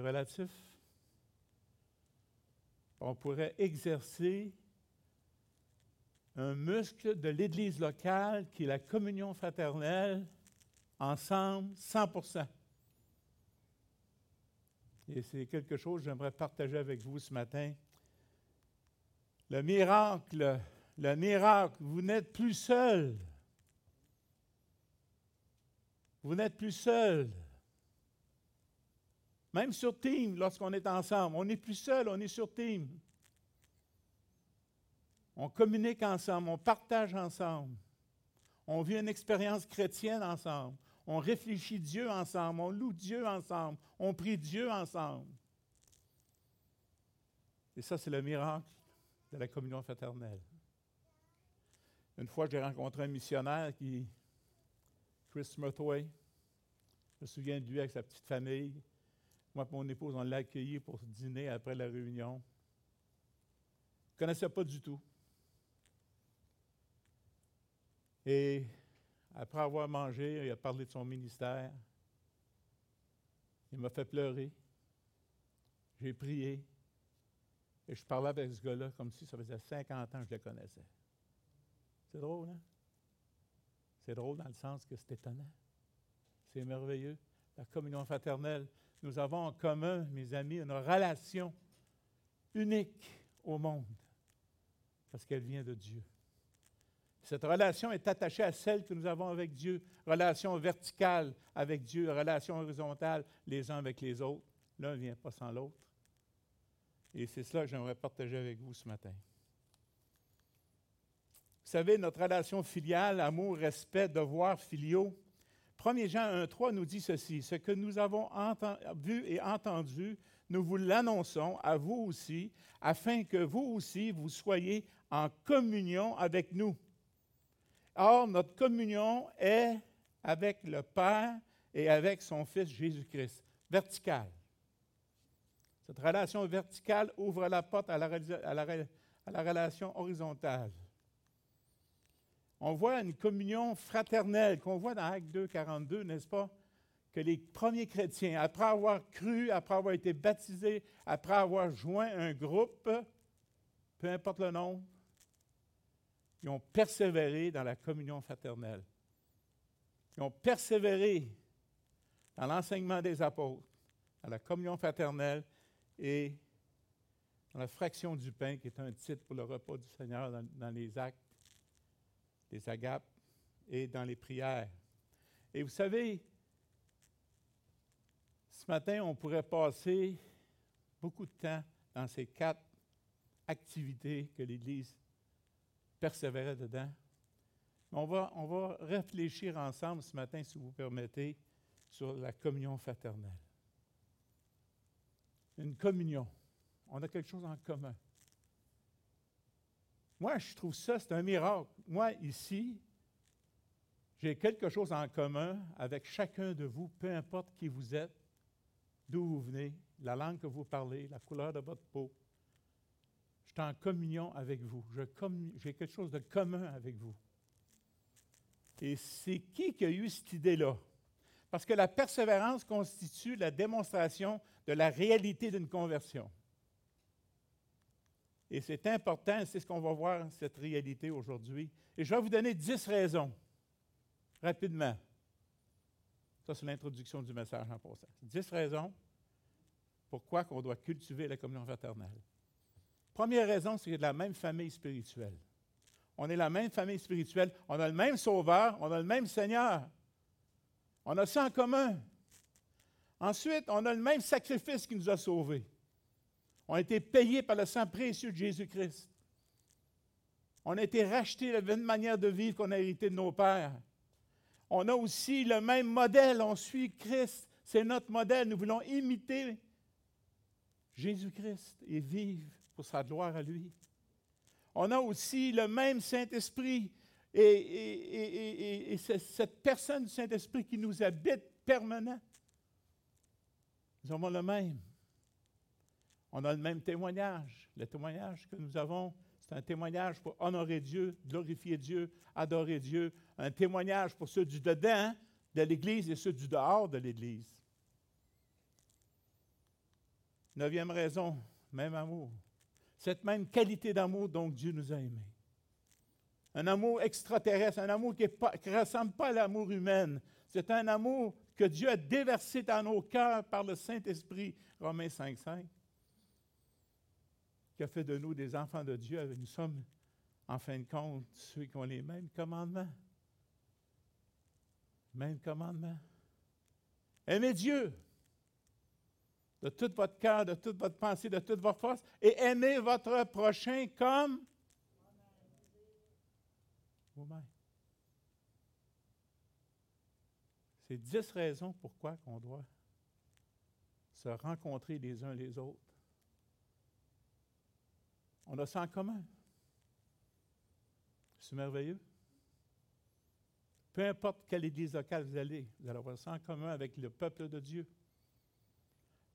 relatif. On pourrait exercer un muscle de l'Église locale qui est la communion fraternelle, ensemble, 100% Et c'est quelque chose que j'aimerais partager avec vous ce matin. Le miracle, le miracle, vous n'êtes plus seul. Vous n'êtes plus seul. Même sur Team, lorsqu'on est ensemble, on n'est plus seul, on est sur Team. On communique ensemble, on partage ensemble. On vit une expérience chrétienne ensemble. On réfléchit Dieu ensemble, on loue Dieu ensemble, on prie Dieu ensemble. Et ça, c'est le miracle de la communion fraternelle. Une fois, j'ai rencontré un missionnaire qui, Chris Smithway, je me souviens de lui avec sa petite famille. Moi et mon épouse, on l'a accueilli pour dîner après la réunion. Je ne connaissais pas du tout. Et après avoir mangé, il a parlé de son ministère. Il m'a fait pleurer. J'ai prié. Et je parlais avec ce gars-là comme si ça faisait 50 ans que je le connaissais. C'est drôle, hein? C'est drôle dans le sens que c'est étonnant. C'est merveilleux. La communion fraternelle. Nous avons en commun, mes amis, une relation unique au monde parce qu'elle vient de Dieu. Cette relation est attachée à celle que nous avons avec Dieu, relation verticale avec Dieu, relation horizontale les uns avec les autres. L'un ne vient pas sans l'autre. Et c'est cela que j'aimerais partager avec vous ce matin. Vous savez, notre relation filiale, amour, respect, devoir filiaux, 1 Jean 1,3 nous dit ceci Ce que nous avons vu et entendu, nous vous l'annonçons à vous aussi, afin que vous aussi vous soyez en communion avec nous. Or, notre communion est avec le Père et avec son Fils Jésus-Christ, verticale. Cette relation verticale ouvre la porte à la, relation horizontale. On voit une communion fraternelle qu'on voit dans Acte 2, 42, n'est-ce pas? Que les premiers chrétiens, après avoir cru, après avoir été baptisés, après avoir joint un groupe, peu importe le nom, ils ont persévéré dans la communion fraternelle. Ils ont persévéré dans l'enseignement des apôtres, dans la communion fraternelle et dans la fraction du pain, qui est un titre pour le repas du Seigneur dans, les actes, les agapes et dans les prières. Et vous savez, ce matin, on pourrait passer beaucoup de temps dans ces quatre activités que l'Église persévérer dedans. On va, on va réfléchir ensemble ce matin, si vous permettez, sur la communion fraternelle. Une communion. On a quelque chose en commun. Moi, je trouve ça, c'est un miracle. Moi, ici, j'ai quelque chose en commun avec chacun de vous, peu importe qui vous êtes, d'où vous venez, la langue que vous parlez, la couleur de votre peau, je suis en communion avec vous. J'ai quelque chose de commun avec vous. Et c'est qui qui a eu cette idée-là? Parce que la persévérance constitue la démonstration de la réalité d'une conversion. Et c'est important, c'est ce qu'on va voir, cette réalité aujourd'hui. Et je vais vous donner dix raisons, rapidement. Ça, c'est l'introduction du message en passant. Dix raisons pourquoi on doit cultiver la communion fraternelle. Première raison, c'est de la même famille spirituelle. On est la même famille spirituelle. On a le même Sauveur, on a le même Seigneur. On a ça en commun. Ensuite, on a le même sacrifice qui nous a sauvés. On a été payés par le sang précieux de Jésus-Christ. On a été rachetés de la même manière de vivre qu'on a hérité de nos pères. On a aussi le même modèle. On suit Christ. C'est notre modèle. Nous voulons imiter Jésus-Christ et vivre pour sa gloire à lui. On a aussi le même Saint-Esprit et, cette personne du Saint-Esprit qui nous habite permanent. Nous avons le même. On a le même témoignage. Le témoignage que nous avons, c'est un témoignage pour honorer Dieu, glorifier Dieu, adorer Dieu. Un témoignage pour ceux du dedans de l'Église et ceux du dehors de l'Église. Neuvième raison, même amour. Cette même qualité d'amour dont Dieu nous a aimés. Un amour extraterrestre, un amour qui ne ressemble pas à l'amour humain. C'est un amour que Dieu a déversé dans nos cœurs par le Saint-Esprit, Romains 5, 5, qui a fait de nous des enfants de Dieu. Nous sommes, en fin de compte, ceux qui ont les mêmes commandements. Même commandement. Aimez Dieu de tout votre cœur, de toute votre pensée, de toute votre force, et aimez votre prochain comme vous-même. C'est dix raisons pourquoi on doit se rencontrer les uns les autres. On a ça en commun. C'est merveilleux. Peu importe quelle église locale vous allez, vous allez avoir ça en commun avec le peuple de Dieu.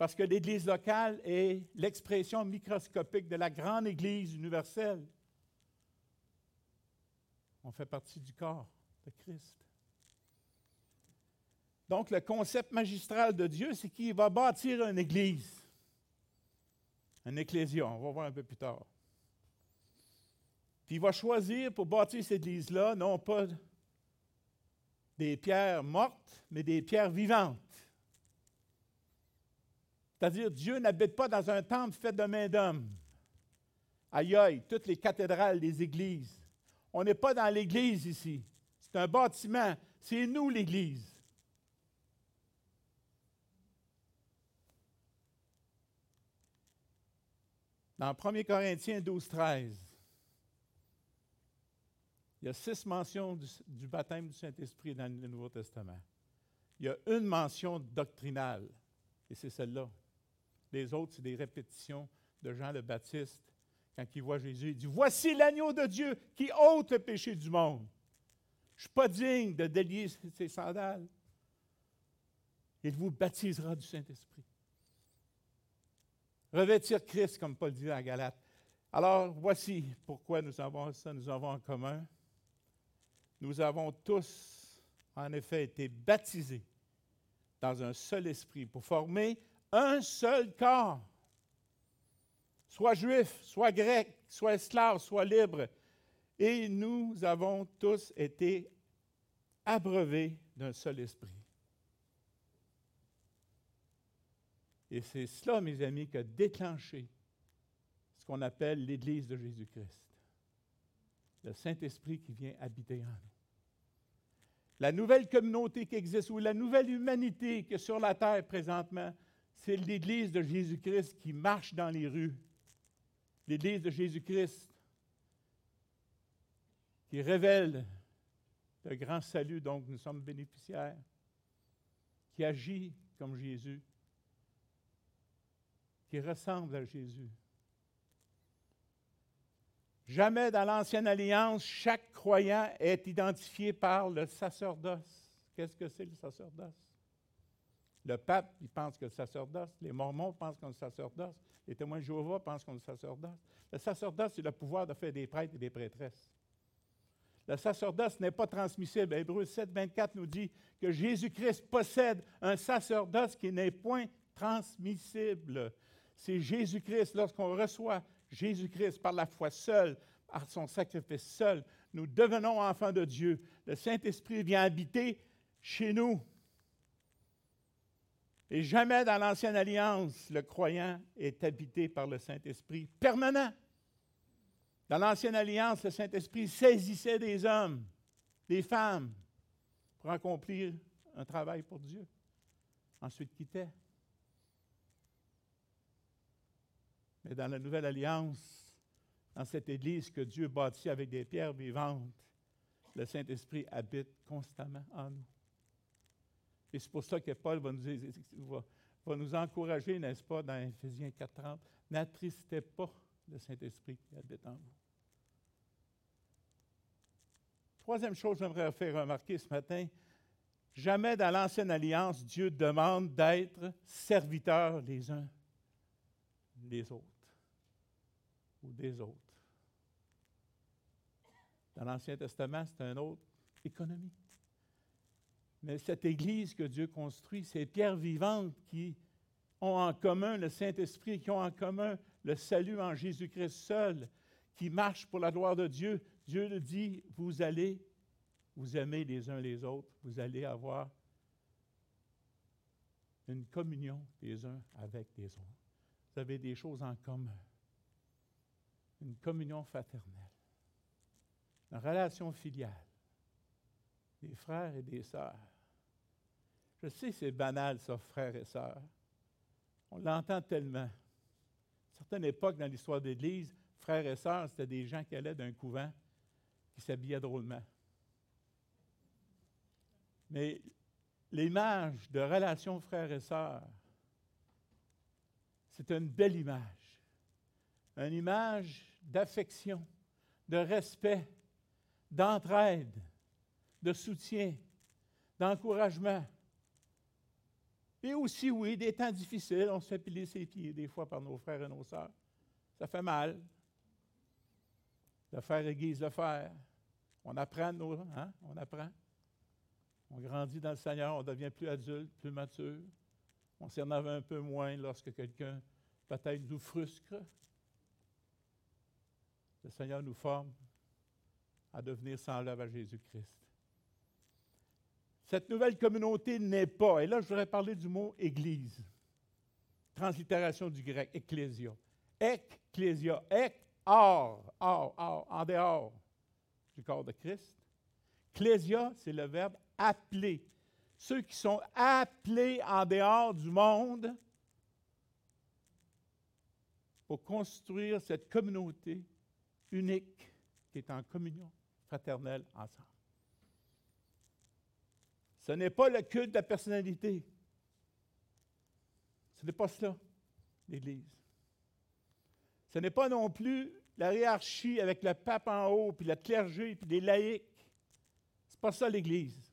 Parce que l'Église locale est l'expression microscopique de la grande Église universelle. On fait partie du corps de Christ. Donc, le concept magistral de Dieu, c'est qu'il va bâtir une Église, un ecclésia, on va voir un peu plus tard. Il va choisir pour bâtir cette Église-là, non pas des pierres mortes, mais des pierres vivantes. C'est-à-dire, Dieu n'habite pas dans un temple fait de main d'homme. Aïe aïe, toutes les cathédrales, les églises. On n'est pas dans l'église ici. C'est un bâtiment. C'est nous l'église. Dans 1 Corinthiens 12, 13, il y a six mentions du, baptême du Saint-Esprit dans le Nouveau Testament. Il y a une mention doctrinale, et c'est celle-là. Les autres, c'est des répétitions de Jean le Baptiste. Quand il voit Jésus, il dit Voici l'agneau de Dieu qui ôte le péché du monde. Je ne suis pas digne de délier ses sandales. Il vous baptisera du Saint-Esprit. Revêtir Christ, comme Paul dit à Galate. Alors, voici pourquoi nous avons ça, nous avons en commun. Nous avons tous, en effet, été baptisés dans un seul esprit pour former un seul corps. Soit juif, soit grec, soit esclave, soit libre. Et nous avons tous été abreuvés d'un seul esprit. Et c'est cela, mes amis, qui a déclenché ce qu'on appelle l'Église de Jésus-Christ. Le Saint-Esprit qui vient habiter en nous. La nouvelle communauté qui existe, ou la nouvelle humanité qui est sur la terre présentement, c'est l'Église de Jésus-Christ qui marche dans les rues. L'Église de Jésus-Christ qui révèle le grand salut dont nous sommes bénéficiaires, qui agit comme Jésus, qui ressemble à Jésus. Jamais dans l'Ancienne Alliance, chaque croyant est identifié par le sacerdoce. Qu'est-ce que c'est le sacerdoce? Le pape, il pense que le sacerdoce. Les mormons pensent qu'on le sacerdoce. Les témoins de Jéhovah pensent qu'on le sacerdoce. Le sacerdoce, c'est le pouvoir de faire des prêtres et des prêtresses. Le sacerdoce n'est pas transmissible. Hébreu 7, 24 nous dit que Jésus-Christ possède un sacerdoce qui n'est point transmissible. C'est Jésus-Christ, lorsqu'on reçoit Jésus-Christ par la foi seule, par son sacrifice seul, nous devenons enfants de Dieu. Le Saint-Esprit vient habiter chez nous. Et jamais dans l'Ancienne Alliance, le croyant est habité par le Saint-Esprit permanent. Dans l'Ancienne Alliance, le Saint-Esprit saisissait des hommes, des femmes, pour accomplir un travail pour Dieu. Ensuite quittait. Mais dans la Nouvelle Alliance, dans cette Église que Dieu bâtit avec des pierres vivantes, le Saint-Esprit habite constamment en nous. Et c'est pour ça que Paul va nous, encourager, n'est-ce pas, dans Ephésiens 4.30, n'attristez pas le Saint-Esprit qui habite en vous. Troisième chose que j'aimerais faire remarquer ce matin, jamais dans l'Ancienne Alliance, Dieu demande d'être serviteurs les uns des autres ou des autres. Dans l'Ancien Testament, c'est une autre économie. Mais cette Église que Dieu construit, ces pierres vivantes qui ont en commun le Saint-Esprit, qui ont en commun le salut en Jésus-Christ seul, qui marchent pour la gloire de Dieu, Dieu le dit, vous allez vous aimer les uns les autres, vous allez avoir une communion les uns avec les autres. Vous avez des choses en commun. Une communion fraternelle. Une relation filiale. Des frères et des sœurs. Je sais, c'est banal, ça, frères et sœurs. On l'entend tellement. À une certaine époque dans l'histoire de l'Église, frères et sœurs, c'était des gens qui allaient d'un couvent qui s'habillaient drôlement. Mais l'image de relation frères et sœurs, c'est une belle image. Une image d'affection, de respect, d'entraide, de soutien, d'encouragement. Et aussi, oui, des temps difficiles, on se fait piler ses pieds des fois par nos frères et nos sœurs. Ça fait mal. Le faire aiguise le faire. On apprend, nos, hein? on apprend. On grandit dans le Seigneur, on devient plus adulte, plus mature. On avait un peu moins lorsque quelqu'un peut-être nous frustre. Le Seigneur nous forme à devenir semblable à Jésus-Christ. Cette nouvelle communauté n'est pas, et là je voudrais parler du mot Église, translittération du grec, ecclésia. Ecclésia, ek, hors, hors, hors, en dehors du corps de Christ. Ecclésia, c'est le verbe appeler. Ceux qui sont appelés en dehors du monde pour construire cette communauté unique qui est en communion fraternelle ensemble. Ce n'est pas le culte de la personnalité. Ce n'est pas cela, l'Église. Ce n'est pas non plus la hiérarchie avec le pape en haut, puis le clergé, puis les laïcs. Ce n'est pas ça l'Église.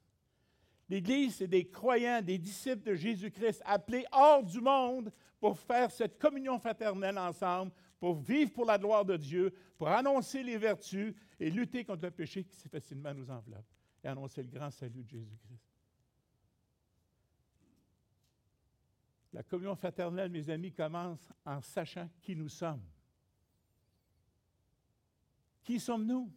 L'Église, c'est des croyants, des disciples de Jésus-Christ appelés hors du monde pour faire cette communion fraternelle ensemble, pour vivre pour la gloire de Dieu, pour annoncer les vertus et lutter contre le péché qui si facilement nous enveloppe et annoncer le grand salut de Jésus-Christ. La communion fraternelle, mes amis, commence en sachant qui nous sommes. Qui sommes-nous?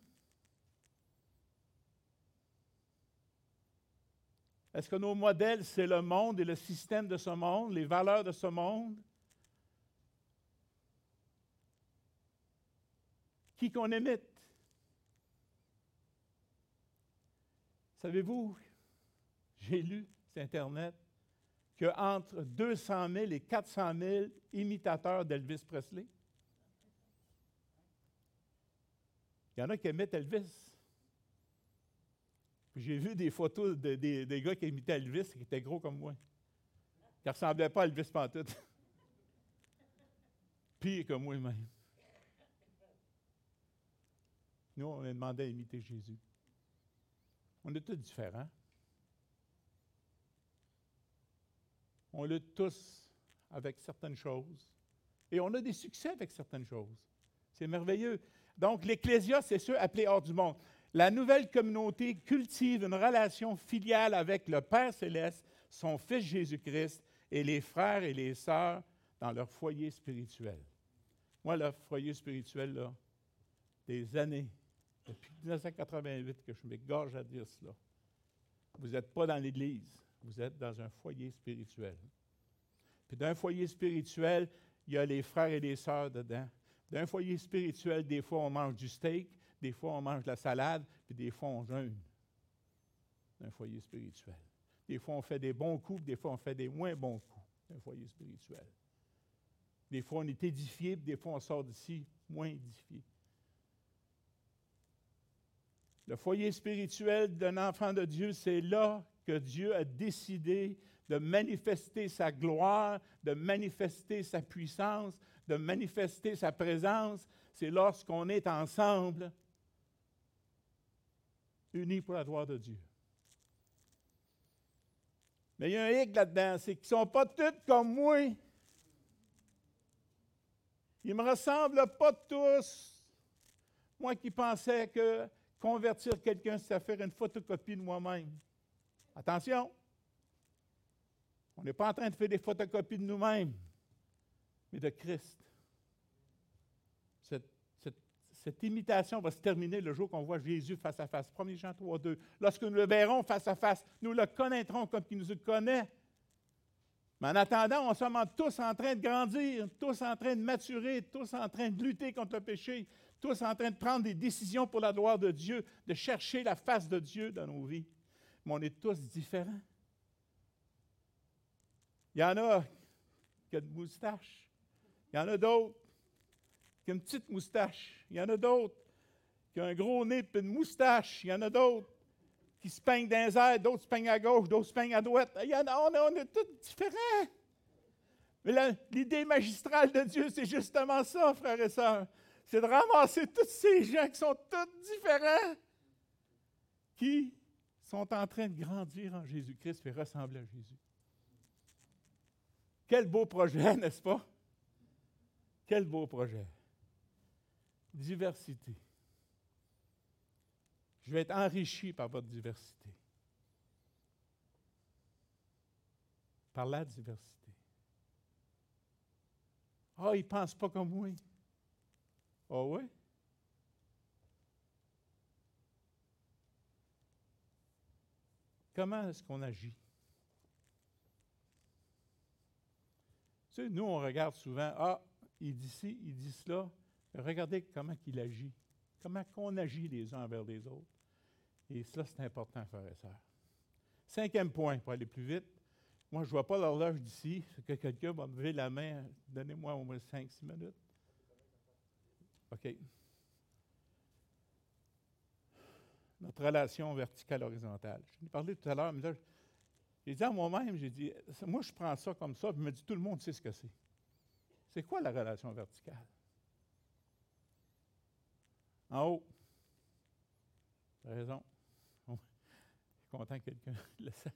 Est-ce que nos modèles, c'est le monde et le système de ce monde, les valeurs de ce monde? Qui qu'on émite? Savez-vous, j'ai lu sur Internet qu'entre 200 000 et 400 000 imitateurs d'Elvis Presley. Il y en a qui imitent Elvis. J'ai vu des photos de, des, gars qui imitaient Elvis qui étaient gros comme moi. Qui ne ressemblaient pas à Elvis Pantoute. Pire que moi-même. On a demandé à imiter Jésus. On est tous différents. On lutte tous avec certaines choses. Et on a des succès avec certaines choses. C'est merveilleux. Donc, l'Ecclésia, c'est ceux appelés hors du monde. La nouvelle communauté cultive une relation filiale avec le Père céleste, son Fils Jésus-Christ et les frères et les sœurs dans leur foyer spirituel. Moi, le foyer spirituel, là, des années, depuis 1988 que je m'égorge à dire cela. Vous n'êtes pas dans l'Église, vous êtes dans un foyer spirituel. Puis d'un foyer spirituel, il y a les frères et les sœurs dedans. D'un foyer spirituel, des fois, on mange du steak, des fois, on mange de la salade, puis des fois, on jeûne. D'un foyer spirituel. Des fois, on fait des bons coups, des fois, on fait des moins bons coups d'un foyer spirituel. Des fois, on est édifié, puis des fois, on sort d'ici moins édifié. Le foyer spirituel d'un enfant de Dieu, c'est là que Dieu a décidé de manifester sa gloire, de manifester sa puissance, de manifester sa présence. C'est lorsqu'on est ensemble, unis pour la gloire de Dieu. Mais il y a un hic là-dedans, c'est qu'ils ne sont pas tous comme moi. Ils ne me ressemblent pas tous. Moi qui pensais que convertir quelqu'un, c'est faire une photocopie de moi-même. Attention! On n'est pas en train de faire des photocopies de nous-mêmes, mais de Christ. Cette, imitation va se terminer le jour qu'on voit Jésus face à face. 1 Jean 3, 2. Lorsque nous le verrons face à face, nous le connaîtrons comme il nous connaît. Mais en attendant, on sommes tous en train de grandir, tous en train de maturer, tous en train de lutter contre le péché, tous en train de prendre des décisions pour la gloire de Dieu, de chercher la face de Dieu dans nos vies. Mais on est tous différents. Il y en a qui ont une moustache. Il y en a d'autres qui ont une petite moustache. Il y en a d'autres qui ont un gros nez et une moustache. Il y en a d'autres qui se peignent dans les d'autres se peignent à gauche, d'autres se peignent à droite. A, on, est tous différents. Mais l'idée magistrale de Dieu, c'est justement ça, frères et sœurs. C'est de ramasser tous ces gens qui sont tous différents, qui sont en train de grandir en Jésus-Christ et ressembler à Jésus. Quel beau projet, n'est-ce pas? Quel beau projet. Diversité. Je vais être enrichi par votre diversité. Par la diversité. Ah, oh, ils ne pensent pas comme moi. Ah oui? Comment est-ce qu'on agit? Tu nous, on regarde souvent, ah, il dit ci, il dit cela. Regardez comment il agit. Comment qu'on agit les uns envers les autres. Et cela, c'est important, frères et sœurs. Cinquième point, pour aller plus vite. Moi, je ne vois pas l'horloge d'ici. que quelqu'un va me lever la main? Donnez-moi au moins 5-6 minutes. OK. Notre relation verticale-horizontale. Je ai parlé tout à l'heure, mais là, j'ai dit à moi-même, j'ai dit, moi, je prends ça comme ça, puis je me dis, tout le monde sait ce que c'est. C'est quoi la relation verticale? En haut. Tu as raison. Je suis content que quelqu'un le sache.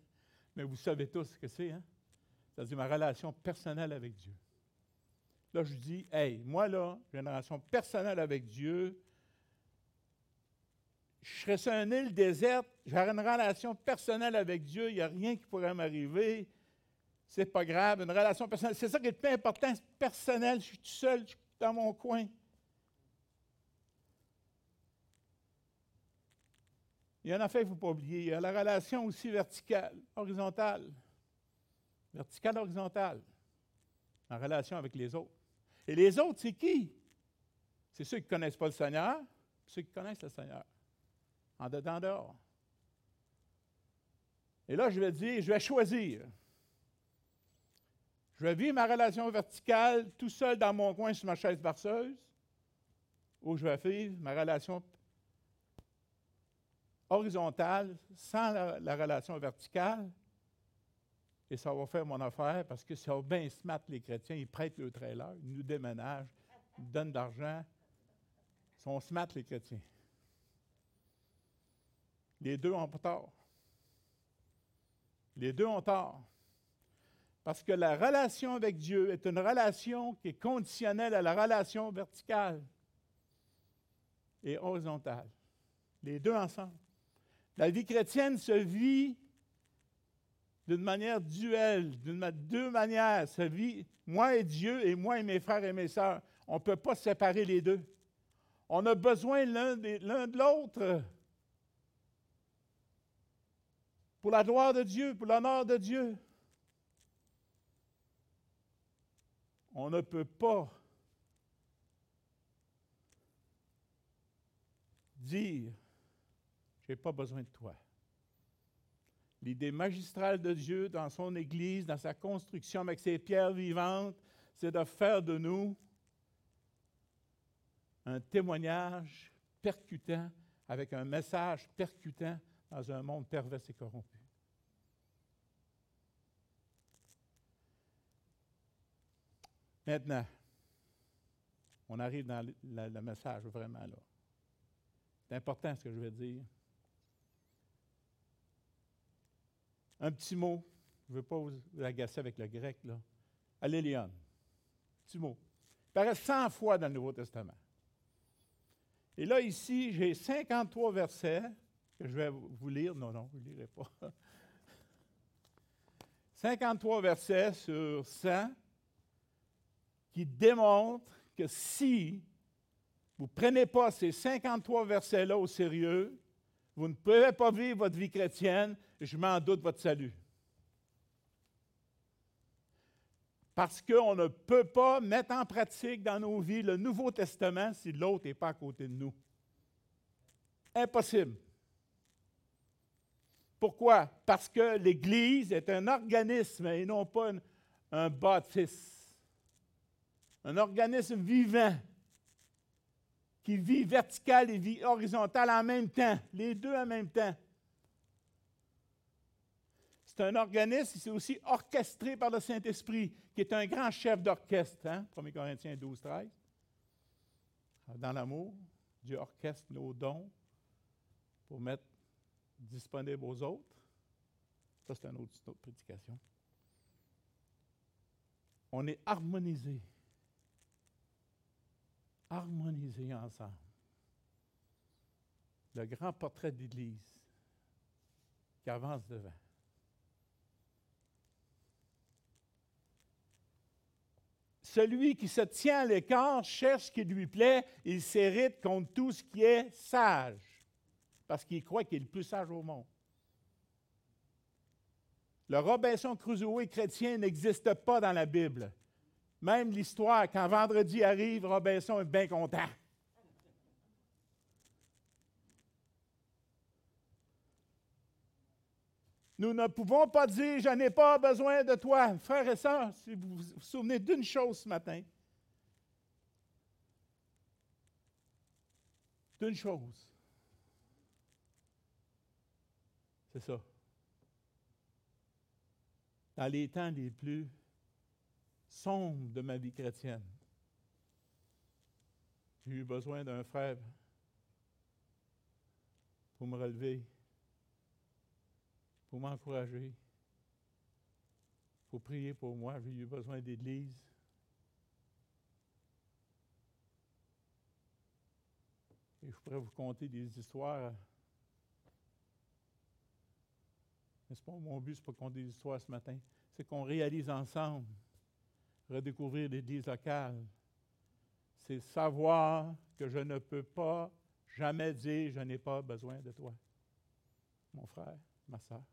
Mais vous savez tous ce que c'est, hein? C'est-à-dire ma relation personnelle avec Dieu. Là, je dis, hey, moi, là, j'ai une relation personnelle avec Dieu. Je serais sur une île déserte, j'aurais une relation personnelle avec Dieu, il n'y a rien qui pourrait m'arriver. C'est pas grave, une relation personnelle. C'est ça qui est le plus important, personnel. Je suis tout seul, je suis dans mon coin. Il y en a fait, il ne faut pas oublier. Il y a la relation aussi verticale, horizontale. Verticale, horizontale. En relation avec les autres. Et les autres, c'est qui? C'est ceux qui ne connaissent pas le Seigneur, ceux qui connaissent le Seigneur. En dedans, dehors. Et là, je vais dire, je vais choisir. Je vais vivre ma relation verticale tout seul dans mon coin sur ma chaise barceuse, ou je vais vivre ma relation horizontale, sans la, relation verticale, et ça va faire mon affaire parce que va bien se mettre les chrétiens, ils prêtent le trailer, ils nous déménagent, ils nous donnent de l'argent. Ils sont smart, les chrétiens. Les deux ont tort. Les deux ont tort. Parce que la relation avec Dieu est une relation qui est conditionnelle à la relation verticale et horizontale. Les deux ensemble. La vie chrétienne se vit d'une manière duelle, d'une deux manières. Se vit moi et Dieu et moi et mes frères et mes sœurs. On ne peut pas séparer les deux. On a besoin l'un de l'autre. Pour la gloire de Dieu, pour l'honneur de Dieu. On ne peut pas dire je n'ai pas besoin de toi. L'idée magistrale de Dieu dans son Église, dans sa construction avec ses pierres vivantes, c'est de faire de nous un témoignage percutant avec un message percutant dans un monde pervers et corrompu. Maintenant, on arrive dans le, message vraiment là. C'est important ce que je vais dire. Un petit mot. Je ne veux pas vous agacer avec le grec, là. Allélion. Petit mot. Il paraît 100 fois dans le Nouveau Testament. Et là, ici, j'ai 53 versets que je vais vous lire. Non, non, je ne lirai pas. 53 versets sur 100 qui démontrent que si vous ne prenez pas ces 53 versets-là au sérieux, vous ne pouvez pas vivre votre vie chrétienne je m'en doute votre salut. Parce qu'on ne peut pas mettre en pratique dans nos vies le Nouveau Testament si l'autre n'est pas à côté de nous. Impossible. Pourquoi? Parce que l'Église est un organisme et non pas un bâtisse. Un organisme vivant qui vit vertical et vit horizontal en même temps, les deux en même temps. C'est un organisme, c'est aussi orchestré par le Saint-Esprit, qui est un grand chef d'orchestre. Hein? 1 Corinthiens 12, 13. Dans l'amour, Dieu orchestre nos dons pour mettre disponibles aux autres. Ça, c'est une autre, autre prédication. On est harmonisé. Harmonisé ensemble. Le grand portrait de l'Église qui avance devant. Celui qui se tient à l'écart cherche ce qui lui plaît, il s'hérite contre tout ce qui est sage, parce qu'il croit qu'il est le plus sage au monde. Le Robinson Crusoe chrétien n'existe pas dans la Bible. Même l'histoire, quand vendredi arrive, Robinson est bien content. Nous ne pouvons pas dire, je n'ai pas besoin de toi. Frères et sœurs, si vous vous souvenez d'une chose ce matin, d'une chose, c'est ça. Dans les temps les plus sombres de ma vie chrétienne, j'ai eu besoin d'un frère pour me relever pour m'encourager, pour prier pour moi. J'ai eu besoin d'église. Et je pourrais vous conter des histoires. Mais ce pas? Mon but, ce pas conter des histoires ce matin. C'est qu'on réalise ensemble, redécouvrir l'église locale. C'est savoir que je ne peux pas jamais dire je n'ai pas besoin de toi, mon frère, ma soeur.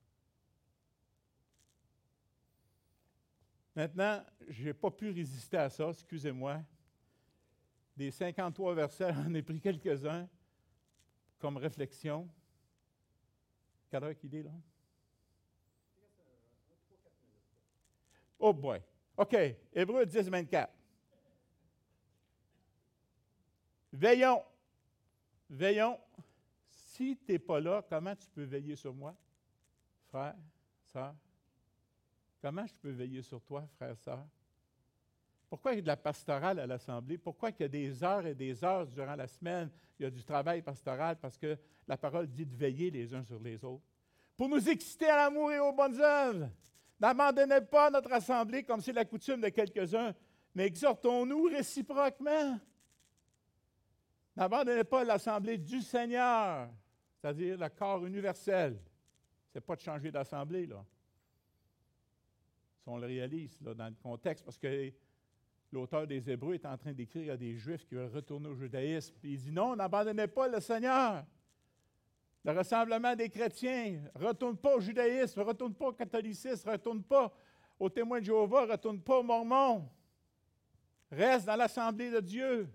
Maintenant, je n'ai pas pu résister à ça, excusez-moi. Des 53 versets, j'en ai pris quelques-uns comme réflexion. Quelle heure qu'il est, là? Oh boy. OK. Hébreu 10, 24. Veillons. Veillons. Si tu n'es pas là, comment tu peux veiller sur moi, frère, soeur? Comment je peux veiller sur toi, frère, sœur? Pourquoi il y a de la pastorale à l'Assemblée? Pourquoi il y a des heures et des heures durant la semaine, il y a du travail pastoral? Parce que la parole dit de veiller les uns sur les autres? Pour nous exciter à l'amour et aux bonnes œuvres. N'abandonnez pas notre assemblée comme c'est la coutume de quelques-uns, mais exhortons-nous réciproquement. N'abandonnez pas l'assemblée du Seigneur, c'est-à-dire corps universel. Ce n'est pas de changer d'assemblée, là si on le réalise là, dans le contexte, parce que l'auteur des Hébreux est en train d'écrire à des Juifs qui veulent retourner au judaïsme. Il dit non, n'abandonnez pas le Seigneur. Le rassemblement des chrétiens, retourne pas au judaïsme, retourne pas au catholicisme, retourne pas au témoin de Jéhovah, retourne pas aux mormons. Reste dans l'assemblée de Dieu.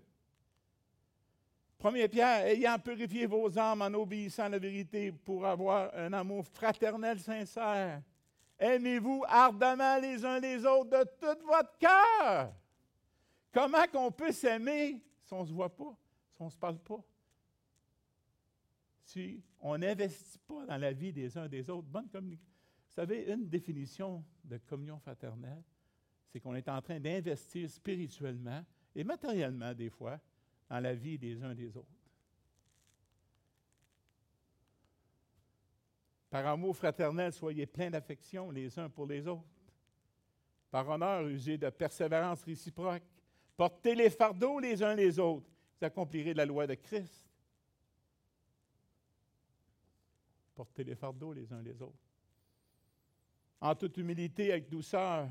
Premier Pierre, ayant purifié vos âmes en obéissant à la vérité pour avoir un amour fraternel sincère Aimez-vous ardemment les uns les autres de tout votre cœur? Comment qu'on peut s'aimer si on ne se voit pas, si on ne se parle pas? On n'investit pas dans la vie des uns des autres, bonne communication. Vous savez, une définition de communion fraternelle, c'est qu'on est en train d'investir spirituellement et matériellement des fois dans la vie des uns des autres. Par amour fraternel, soyez pleins d'affection les uns pour les autres. Par honneur, usez de persévérance réciproque. Portez les fardeaux les uns les autres. Vous accomplirez la loi de Christ. Portez les fardeaux les uns les autres. en toute humilité, avec douceur,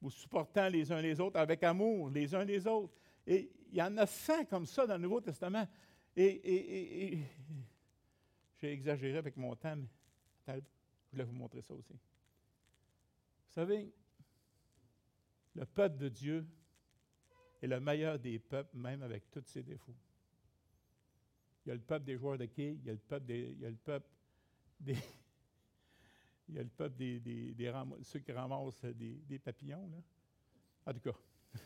vous supportant les uns les autres, avec amour les uns les autres. Et il y en a 100 comme ça dans le Nouveau Testament. Et, j'ai exagéré avec mon temps, mais je voulais vous montrer ça aussi. Vous savez, le peuple de Dieu est le meilleur des peuples, même avec tous ses défauts. Il y a le peuple des joueurs de quilles, il y a le peuple des, il y a le peuple des, il y a le peuple des, ceux qui ramassent des, papillons, là. En tout cas.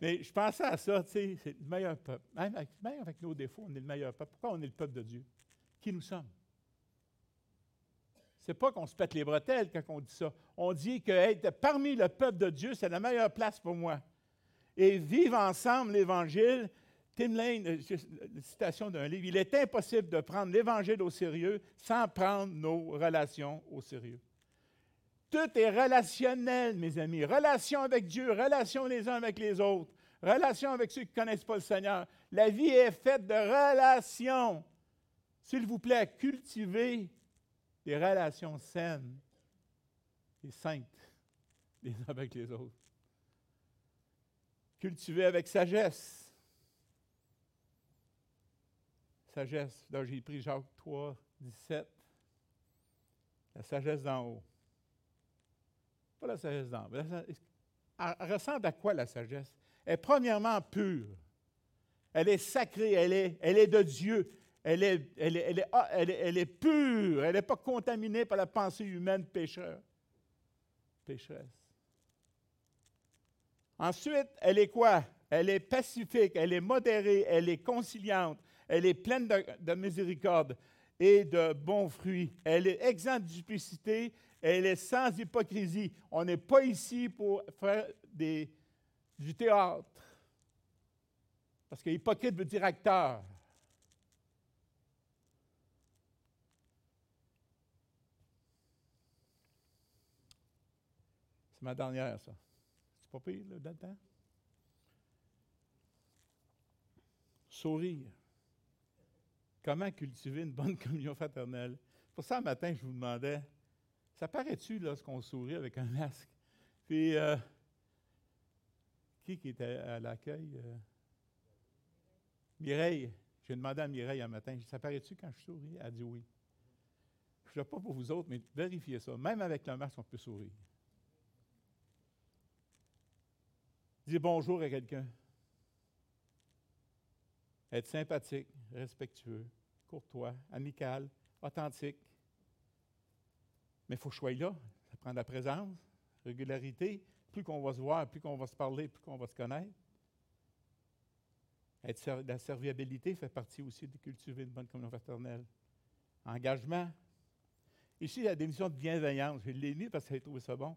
Mais je pensais à ça, tu sais, c'est le meilleur peuple. Même avec, nos défauts, on est le meilleur peuple. Pourquoi on est le peuple de Dieu? Qui nous sommes? C'est pas qu'on se pète les bretelles quand on dit ça. On dit que être parmi le peuple de Dieu, c'est la meilleure place pour moi. Et vivre ensemble l'Évangile, Tim Lane, euh, une citation d'un livre, il est impossible de prendre l'Évangile au sérieux sans prendre nos relations au sérieux. Tout est relationnel, mes amis. Relation avec Dieu, relation les uns avec les autres, relation avec ceux qui ne connaissent pas le Seigneur. La vie est faite de relations. S'il vous plaît, cultivez des relations saines et saintes les uns avec les autres. Cultivez avec sagesse sagesse. J'ai pris Jacques 3, 17. La sagesse d'en haut. Pas la sagesse d'en haut. Elle ressemble à quoi la sagesse? Elle est premièrement pure. Elle est sacrée, elle est, elle est de Dieu. Elle est, elle est, elle est, ah, elle est, pure. Elle n'est pas contaminée par la pensée humaine pécheur, pécheresse. Ensuite, elle est quoi? Elle est pacifique, elle est modérée, elle est conciliante, elle est pleine de, miséricorde et de bons fruits. Elle est exempte de duplicité, elle est sans hypocrisie. On n'est pas ici pour faire du théâtre. Parce que hypocrite veut dire acteur. C'est ma dernière, ça. C'est pas pire, là, dedans? Sourire. Comment cultiver une bonne communion fraternelle? Pour ça, un matin, je vous demandais, ça paraît-tu lorsqu'on sourit avec un masque? Puis, euh, qui qui était à l'accueil? Euh? Mireille. J'ai demandé à Mireille un matin, ça paraît-tu quand je souris? Elle a dit oui. Je ne sais pas pour vous autres, mais vérifiez ça. Même avec le masque, on peut sourire. Dis bonjour à quelqu'un. Être sympathique, respectueux, courtois, amical, authentique. Mais il faut choisir là. Ça prend de la présence, régularité. Plus qu'on va se voir, plus qu'on va se parler, plus qu'on va se connaître. La serviabilité fait partie aussi de cultiver une bonne communion fraternelle. Engagement. Ici, la démission de bienveillance. Je l'ai mis parce que j'ai trouvé ça bon.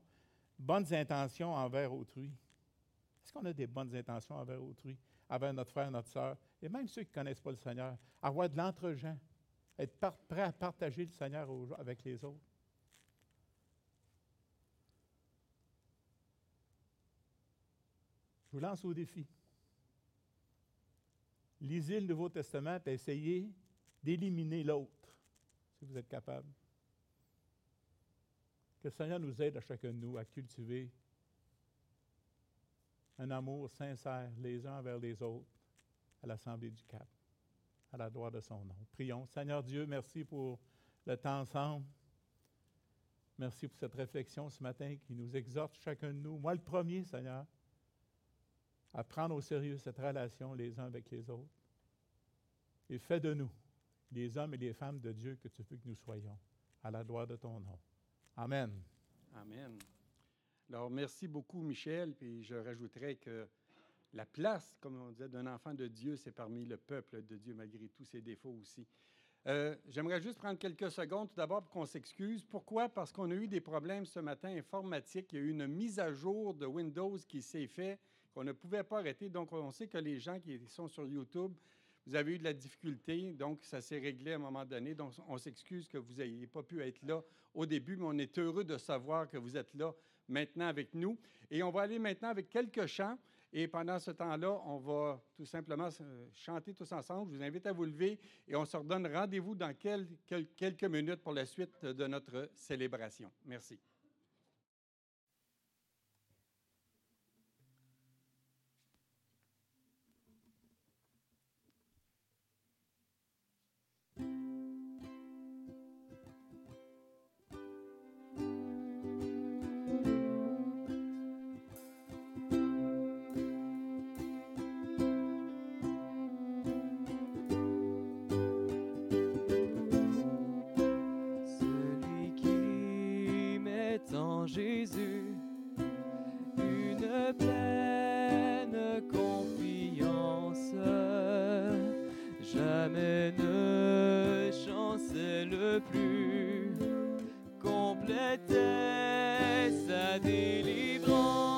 Bonnes intentions envers autrui. Est-ce qu'on a des bonnes intentions envers autrui? avec notre frère, notre soeur, et même ceux qui ne connaissent pas le Seigneur, avoir de l'entre-gens, être prêt à partager le Seigneur avec les autres. Je vous lance au défi. Lisez le Nouveau Testament et essayez d'éliminer l'autre, si vous êtes capable. Que le Seigneur nous aide à chacun de nous à cultiver un amour sincère les uns envers les autres à l'Assemblée du Cap, à la gloire de son nom. Prions. Seigneur Dieu, merci pour le temps ensemble. Merci pour cette réflexion ce matin qui nous exhorte chacun de nous, moi le premier, Seigneur, à prendre au sérieux cette relation les uns avec les autres. Et fais de nous les hommes et les femmes de Dieu que tu veux que nous soyons, à la gloire de ton nom. Amen. Amen. Alors, merci beaucoup, Michel. Puis je rajouterais que la place, comme on disait, d'un enfant de Dieu, c'est parmi le peuple de Dieu, malgré tous ses défauts aussi. Euh, j'aimerais juste prendre quelques secondes tout d'abord pour qu'on s'excuse. Pourquoi? Parce qu'on a eu des problèmes ce matin informatiques. Il y a eu une mise à jour de Windows qui s'est faite, qu'on ne pouvait pas arrêter. Donc, on sait que les gens qui sont sur YouTube, vous avez eu de la difficulté, donc ça s'est réglé à un moment donné. Donc, on s'excuse que vous n'ayez pas pu être là au début, mais on est heureux de savoir que vous êtes là maintenant avec nous. Et on va aller maintenant avec quelques chants. Et pendant ce temps-là, on va tout simplement chanter tous ensemble. Je vous invite à vous lever et on se redonne rendez-vous dans quelques minutes pour la suite de notre célébration. Merci.